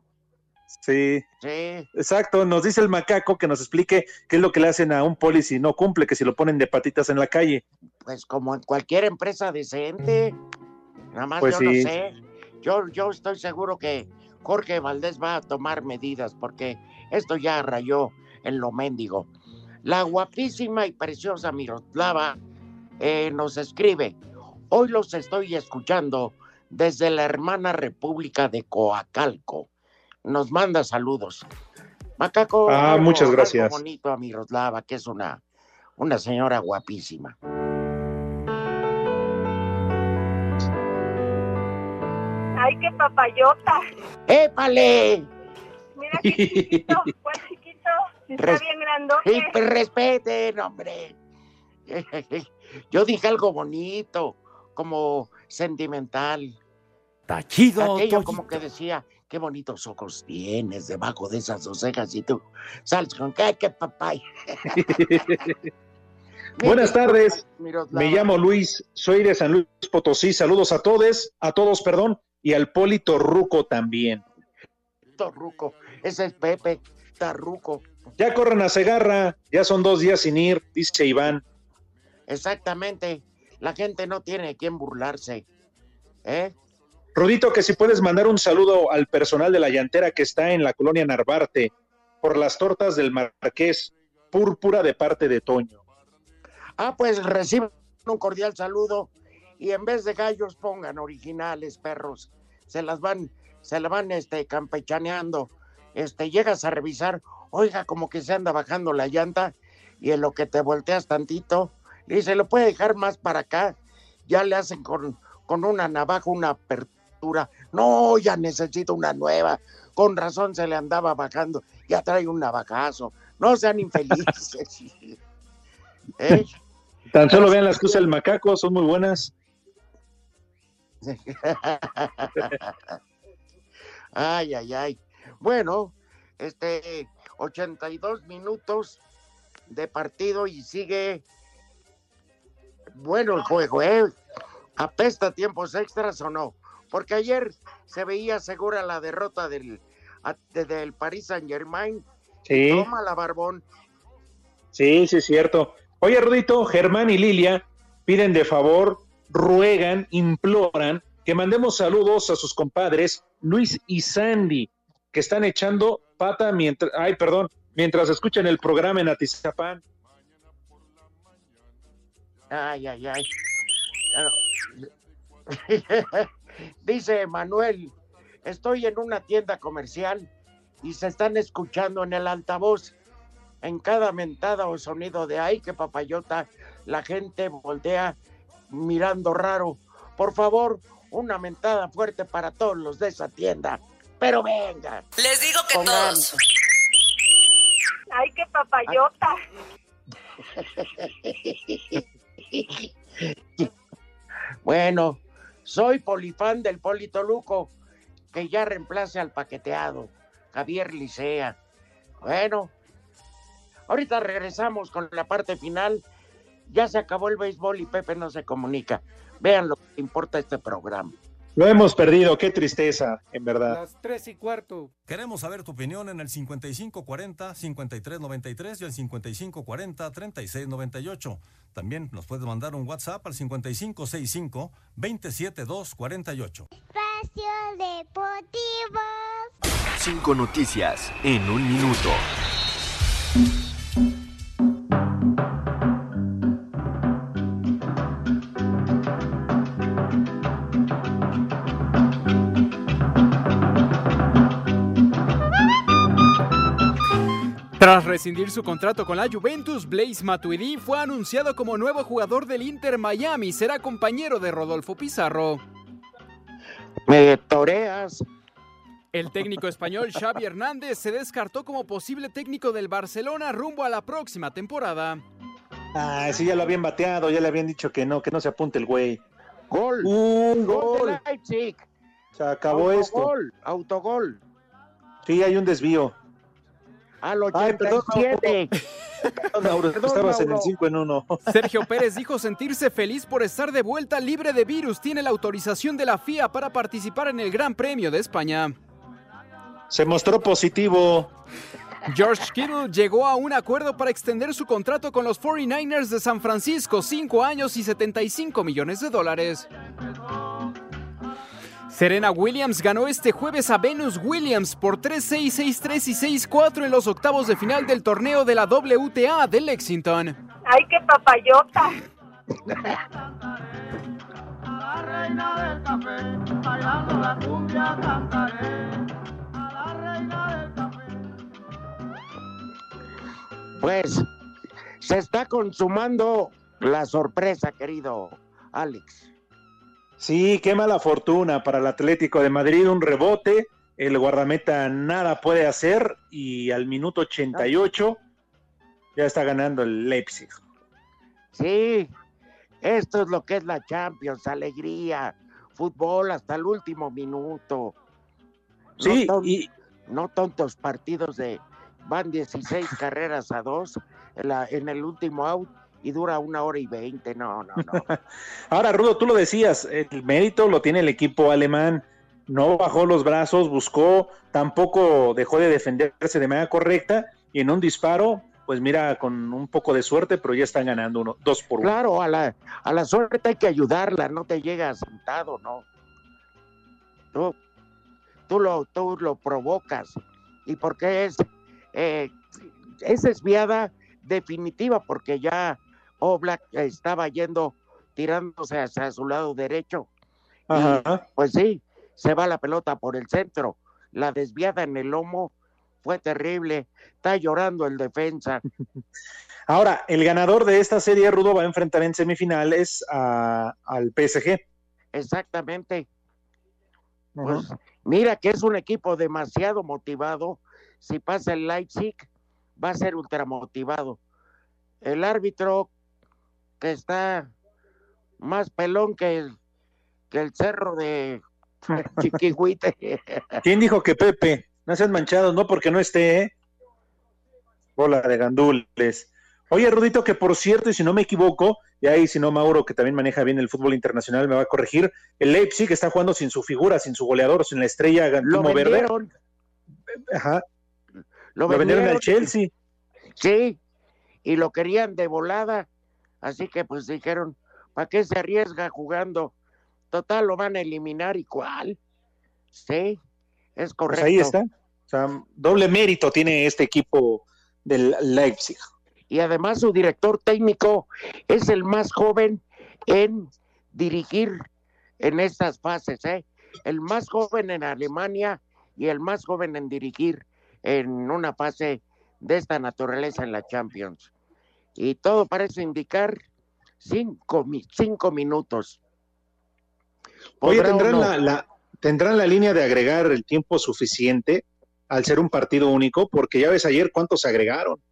Speaker 2: Sí,
Speaker 4: Sí.
Speaker 2: exacto. Nos dice el macaco que nos explique qué es lo que le hacen a un poli si no cumple, que si lo ponen de patitas en la calle.
Speaker 4: Pues como en cualquier empresa decente. Nada más
Speaker 2: Pues
Speaker 4: yo
Speaker 2: sí.
Speaker 4: no sé. Yo, yo estoy seguro que Jorge Valdés va a tomar medidas porque esto ya rayó en lo mendigo. La guapísima y preciosa Miroslava eh, nos escribe, hoy los estoy escuchando desde la hermana República de Coacalco. Nos manda saludos. Macaco.
Speaker 2: Ah, muchas
Speaker 4: algo
Speaker 2: gracias.
Speaker 4: bonito a Miroslava, que es una, una señora guapísima.
Speaker 17: Ay, qué papayota.
Speaker 4: ¡Épale!
Speaker 17: Mira qué chiquito, cuál chiquito. Si Está
Speaker 4: Res-
Speaker 17: bien grandote.
Speaker 4: Pues respeten, hombre. Yo dije algo bonito, como sentimental.
Speaker 3: Está chido,
Speaker 4: Aquello como que decía, qué bonitos ojos tienes debajo de esas dos cejas y tú sales con que, qué papay.
Speaker 2: Buenas tardes. Me llamo Luis, soy de San Luis Potosí. Saludos a todos, a todos, perdón, y al Polito Ruco también.
Speaker 4: Torruco, ese es Pepe, Tarruco.
Speaker 2: Ya corren a Segarra, ya son dos días sin ir, dice Iván.
Speaker 4: Exactamente, la gente no tiene de quién burlarse. ¿Eh?
Speaker 2: Rudito, que si puedes mandar un saludo al personal de la llantera que está en la colonia Narvarte por las tortas del Marqués, púrpura de parte de Toño.
Speaker 4: Ah, pues reciban un cordial saludo y en vez de gallos pongan originales, perros. Se las van, se la van este, campechaneando. Este, llegas a revisar, oiga, como que se anda bajando la llanta y en lo que te volteas tantito, le dice, ¿lo puede dejar más para acá? Ya le hacen con, con una navaja una apertura. No, ya necesito una nueva. Con razón se le andaba bajando. Ya trae un navajazo. No sean infelices. ¿Eh?
Speaker 2: Tan solo vean las que usa el macaco, son muy buenas.
Speaker 4: ay, ay, ay. Bueno, este 82 minutos de partido y sigue bueno el juego, ¿eh? ¿Apesta tiempos extras o no? Porque ayer se veía segura la derrota del, del Paris Saint Germain.
Speaker 2: Sí.
Speaker 4: Toma la barbón.
Speaker 2: Sí, sí, es cierto. Oye, Rudito, Germán y Lilia piden de favor, ruegan, imploran que mandemos saludos a sus compadres Luis y Sandy, que están echando pata mientras, ay, perdón, mientras escuchan el programa en Atizapán.
Speaker 4: Ay, ay, ay. Dice Manuel, estoy en una tienda comercial y se están escuchando en el altavoz. En cada mentada o sonido de ay, que papayota, la gente voltea mirando raro. Por favor, una mentada fuerte para todos los de esa tienda. Pero venga.
Speaker 18: Les digo que todos.
Speaker 17: Ay, qué papayota.
Speaker 4: Bueno, soy polifán del Polito Luco, que ya reemplace al paqueteado, Javier Licea. Bueno, ahorita regresamos con la parte final. Ya se acabó el béisbol y Pepe no se comunica. Vean lo que importa este programa.
Speaker 2: Lo hemos perdido, qué tristeza, en verdad.
Speaker 19: Las tres y cuarto.
Speaker 20: Queremos saber tu opinión en el 5540-5393 y el 5540-3698. También nos puedes mandar un WhatsApp al 5565-27248.
Speaker 6: Espacio Deportivo.
Speaker 21: Cinco noticias en un minuto.
Speaker 19: Tras rescindir su contrato con la Juventus, Blaise Matuidi fue anunciado como nuevo jugador del Inter Miami. Será compañero de Rodolfo Pizarro.
Speaker 4: Me toreas.
Speaker 19: El técnico español Xavi Hernández se descartó como posible técnico del Barcelona rumbo a la próxima temporada.
Speaker 2: Ah, sí, ya lo habían bateado, ya le habían dicho que no, que no se apunte el güey.
Speaker 4: Gol.
Speaker 2: Un
Speaker 4: Gol
Speaker 2: gol.
Speaker 4: de Leipzig.
Speaker 2: Se acabó esto.
Speaker 4: Autogol. Autogol.
Speaker 2: Sí, hay un desvío.
Speaker 4: Al
Speaker 2: Ay, perdón,
Speaker 4: 87.
Speaker 2: Perdón, Mauro,
Speaker 4: Perdón,
Speaker 2: estabas en el
Speaker 4: Mauro.
Speaker 2: 5 en 1.
Speaker 19: Sergio Pérez dijo sentirse feliz por estar de vuelta libre de virus. Tiene la autorización de la FIA para participar en el Gran Premio de España.
Speaker 2: Se mostró positivo.
Speaker 19: George Kittle llegó a un acuerdo para extender su contrato con los 49ers de San Francisco, 5 años y 75 millones de dólares. Serena Williams ganó este jueves a Venus Williams por 3-6, 6-3 y 6-4 en los octavos de final del torneo de la WTA de Lexington.
Speaker 17: Ay, qué papayota.
Speaker 4: Pues se está consumando la sorpresa, querido Alex.
Speaker 2: Sí, qué mala fortuna para el Atlético de Madrid, un rebote, el guardameta nada puede hacer y al minuto 88 ya está ganando el Leipzig.
Speaker 4: Sí, esto es lo que es la Champions, alegría, fútbol hasta el último minuto.
Speaker 2: Sí,
Speaker 4: no, ton-
Speaker 2: y
Speaker 4: no tontos partidos de van 16 carreras a dos en, la- en el último out y dura una hora y veinte. No, no, no.
Speaker 2: ahora Rudo, tú lo decías, el mérito lo tiene el equipo alemán. No bajó los brazos, buscó, tampoco dejó de defenderse de manera correcta y en un disparo, pues mira, con un poco de suerte, pero ya están ganando uno, dos por uno.
Speaker 4: Claro, a la, a la suerte hay que ayudarla, no te llega sentado, ¿no? Tú, tú, lo, tú lo provocas. ¿Y porque es? eh, es desviada definitiva, porque ya Oblak estaba yendo, tirándose hacia su lado derecho. Y,
Speaker 2: Ajá.
Speaker 4: pues sí, se va la pelota por el centro. La desviada en el lomo fue terrible. Está llorando el defensa.
Speaker 2: Ahora, el ganador de esta serie, Rudo, va a enfrentar en semifinales a- al PSG.
Speaker 4: Exactamente. Pues mira que es un equipo demasiado motivado. Si pasa el Leipzig, va a ser ultramotivado. El árbitro que está más pelón que el, que el cerro de Chiquihuite.
Speaker 2: ¿Quién dijo que Pepe? No seas manchado, no porque no esté, ¿eh? Bola de gandules. Oye, Rudito, que por cierto, y si no me equivoco, y ahí si no Mauro, que también maneja bien el fútbol internacional, me va a corregir, el Leipzig está jugando sin su figura, sin su goleador, sin la estrella
Speaker 4: Lo
Speaker 2: Gantumo Verde.
Speaker 4: vendieron,
Speaker 2: Ajá.
Speaker 4: lo
Speaker 2: Lo vendieron al
Speaker 4: vendieron.
Speaker 2: Chelsea.
Speaker 4: Sí, y lo querían de volada, así que pues dijeron, ¿para qué se arriesga jugando? Total, lo van a eliminar y cuál. Sí, es
Speaker 2: Pues
Speaker 4: correcto.
Speaker 2: ahí está. O sea, doble mérito tiene este equipo del Leipzig.
Speaker 4: Y además su director técnico es el más joven en dirigir en estas fases, ¿eh? El más joven en Alemania y el más joven en dirigir en una fase de esta naturaleza en la Champions. Y todo parece indicar cinco, cinco minutos.
Speaker 2: Oye,
Speaker 4: ¿Podrá o
Speaker 2: ¿tendrán
Speaker 4: no?
Speaker 2: la, la- ¿tendrán la línea de agregar el tiempo suficiente al ser un partido único? Porque ya ves ayer cuántos agregaron.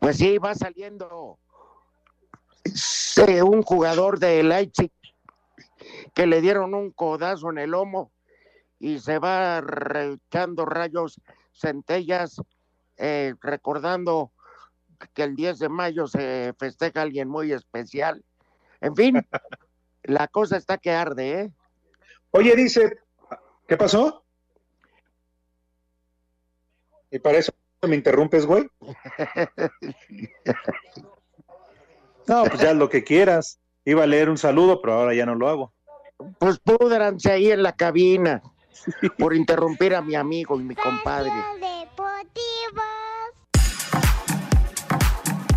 Speaker 4: Pues sí, va saliendo un jugador de Leipzig que le dieron un codazo en el lomo y se va echando rayos, centellas, eh, recordando que el 10 de mayo se festeja alguien muy especial. En fin, la cosa está que arde, ¿eh?
Speaker 2: Oye, dice, ¿qué pasó? Y para eso me interrumpes, güey. No, pues ya lo que quieras. Iba a leer un saludo, pero ahora ya no lo hago.
Speaker 4: Pues púdranse ahí en la cabina por interrumpir a mi amigo y mi compadre.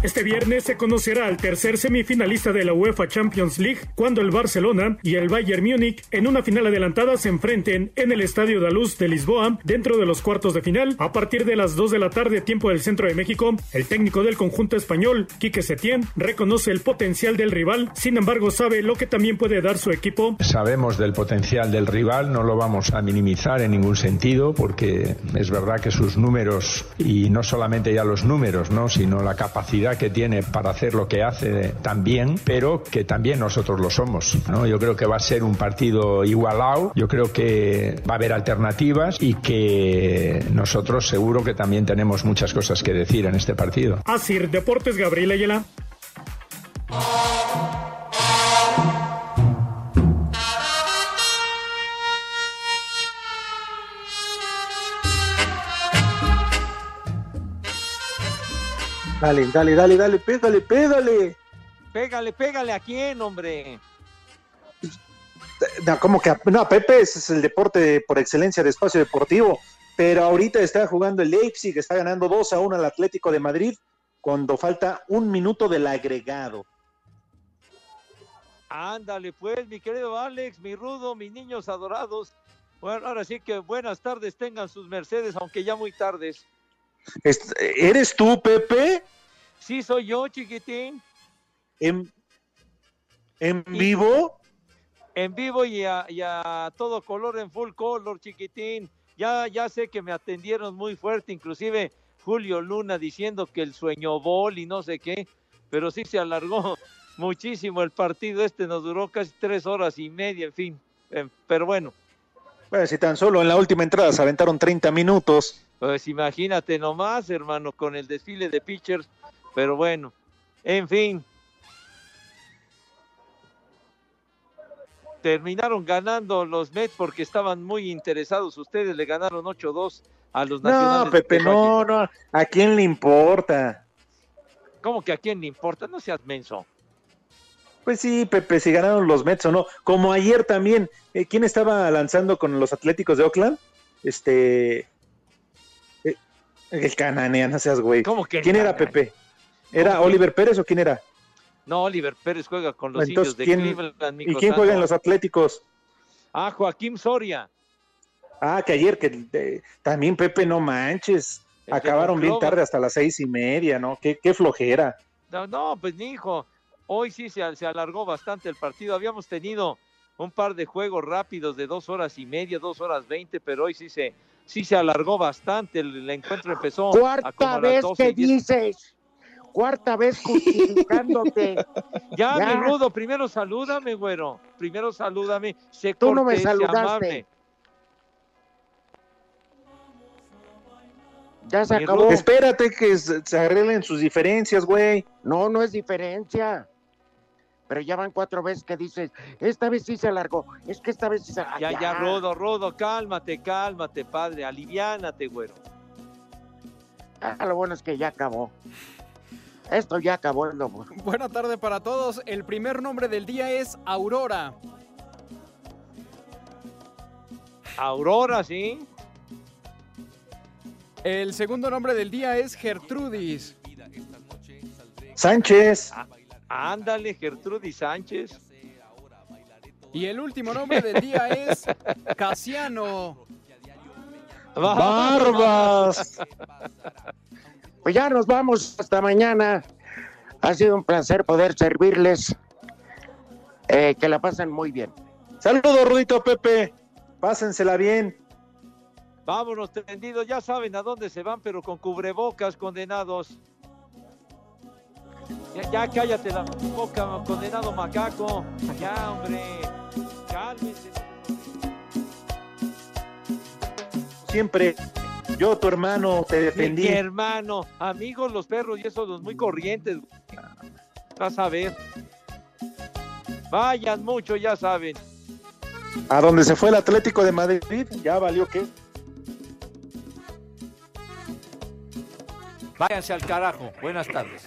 Speaker 22: Este viernes se conocerá al tercer semifinalista de la UEFA Champions League cuando el Barcelona y el Bayern Múnich en una final adelantada se enfrenten en el Estadio de Luz de Lisboa dentro de los cuartos de final a partir de las 2 de la tarde tiempo del centro de México. El técnico del conjunto español, Quique Setién, reconoce el potencial del rival, sin embargo sabe lo que también puede dar su equipo.
Speaker 23: Sabemos del potencial del rival, no lo vamos a minimizar en ningún sentido, porque es verdad que sus números, y no solamente ya los números, ¿no? sino la capacidad que tiene para hacer lo que hace también, pero que también nosotros lo somos. ¿no? Yo creo que va a ser un partido igualado, yo creo que va a haber alternativas y que nosotros seguro que también tenemos muchas cosas que decir en este partido.
Speaker 22: Asir Deportes Gabriel Ayala.
Speaker 2: Dale, dale, dale, dale, pégale, pégale.
Speaker 3: Pégale, pégale a quién, hombre.
Speaker 2: No, como que, no, Pepe ese es el deporte por excelencia de espacio deportivo, pero ahorita está jugando el Leipzig, está ganando 2 a 1 al Atlético de Madrid cuando falta un minuto del agregado.
Speaker 3: Ándale, pues, mi querido Alex, mi rudo, mis niños adorados. Bueno, ahora sí que buenas tardes tengan sus mercedes, aunque ya muy tardes.
Speaker 2: ¿Eres tú, Pepe?
Speaker 3: Sí, soy yo, chiquitín.
Speaker 2: ¿En, en vivo?
Speaker 3: En vivo y a, y a todo color, en full color, chiquitín. Ya, ya sé que me atendieron muy fuerte, inclusive Julio Luna diciendo que el sueño bol y no sé qué, pero sí se alargó muchísimo el partido. Este nos duró casi tres horas y media, en fin. Eh, pero bueno,
Speaker 2: Bueno, si tan solo en la última entrada se aventaron 30 minutos.
Speaker 3: Pues imagínate nomás, hermano, con el desfile de pitchers. Pero bueno, en fin. Terminaron ganando los Mets porque estaban muy interesados. Ustedes le ganaron 8-2 a los nacionales.
Speaker 2: No, Pepe, no, no. ¿A quién le importa?
Speaker 3: ¿Cómo que a quién le importa? No seas menso.
Speaker 2: Pues sí, Pepe, si ganaron los Mets o no. Como ayer también, eh, ¿quién estaba lanzando con los Atléticos de Oakland? Este. El Cananea, no seas güey.
Speaker 3: ¿Cómo que el
Speaker 2: ¿Quién era
Speaker 3: Cananea?
Speaker 2: Pepe? ¿Era
Speaker 3: ¿Cómo que-
Speaker 2: Oliver Pérez o quién era?
Speaker 3: No, Oliver Pérez juega con los
Speaker 2: Entonces,
Speaker 3: indios de
Speaker 2: ¿quién-
Speaker 3: Cleveland.
Speaker 2: ¿Y quién juega en los Atléticos?
Speaker 3: Ah, Joaquín Soria.
Speaker 2: Ah, que ayer, que también Pepe, no manches.
Speaker 3: El
Speaker 2: Acabaron bien tarde, hasta las seis y media, ¿no? Qué, qué flojera.
Speaker 3: No, no, pues mi hijo, hoy sí se, se alargó bastante el partido. Habíamos tenido un par de juegos rápidos de dos horas y media, dos horas veinte, pero hoy sí se, sí se alargó bastante. El, el encuentro empezó
Speaker 4: Cuarta
Speaker 3: a
Speaker 4: vez
Speaker 3: 12 y
Speaker 4: que
Speaker 3: 10.
Speaker 4: dices, cuarta vez justificándote.
Speaker 3: Ya,
Speaker 4: Ya.
Speaker 3: mi rudo, primero salúdame, güero. Primero salúdame. Sé
Speaker 4: Tú no me saludaste.
Speaker 3: amable.
Speaker 4: Ya se
Speaker 3: Mi
Speaker 4: acabó.
Speaker 3: Rudo.
Speaker 2: Espérate que se se arreglen sus diferencias, güey.
Speaker 4: No, no es diferencia. Pero ya van cuatro veces que dices, esta vez sí se alargó, es que esta vez sí se alargó.
Speaker 3: Ya, ya, rudo, rudo, cálmate, cálmate, padre. Aliviánate, güero.
Speaker 4: Ah, lo bueno es que ya acabó. Esto ya acabó, es lo bueno.
Speaker 19: Buena tarde para todos. El primer nombre del día es Aurora.
Speaker 3: Aurora, ¿sí?
Speaker 19: El segundo nombre del día es Gertrudis.
Speaker 2: Sánchez.
Speaker 3: Ándale, Gertrudis Sánchez.
Speaker 19: Y el último nombre del día es Casiano.
Speaker 2: Barbas.
Speaker 4: Pues ya nos vamos hasta mañana. Ha sido un placer poder servirles. Eh, que la pasen muy bien.
Speaker 2: Saludos, Rudito Pepe. Pásensela bien.
Speaker 3: Vámonos tendidos, ya saben a dónde se van, pero con cubrebocas, condenados. Ya, ya cállate la boca, condenado macaco. Ya, hombre. Cálmense.
Speaker 2: Siempre. Yo, tu hermano, te
Speaker 3: Mi,
Speaker 2: defendí.
Speaker 3: mi hermano, amigos los perros y esos los muy corrientes. Vas a ver. Vayan mucho, ya saben.
Speaker 2: A donde se fue el Atlético de Madrid, ya valió que.
Speaker 3: Váyanse al carajo. Buenas tardes.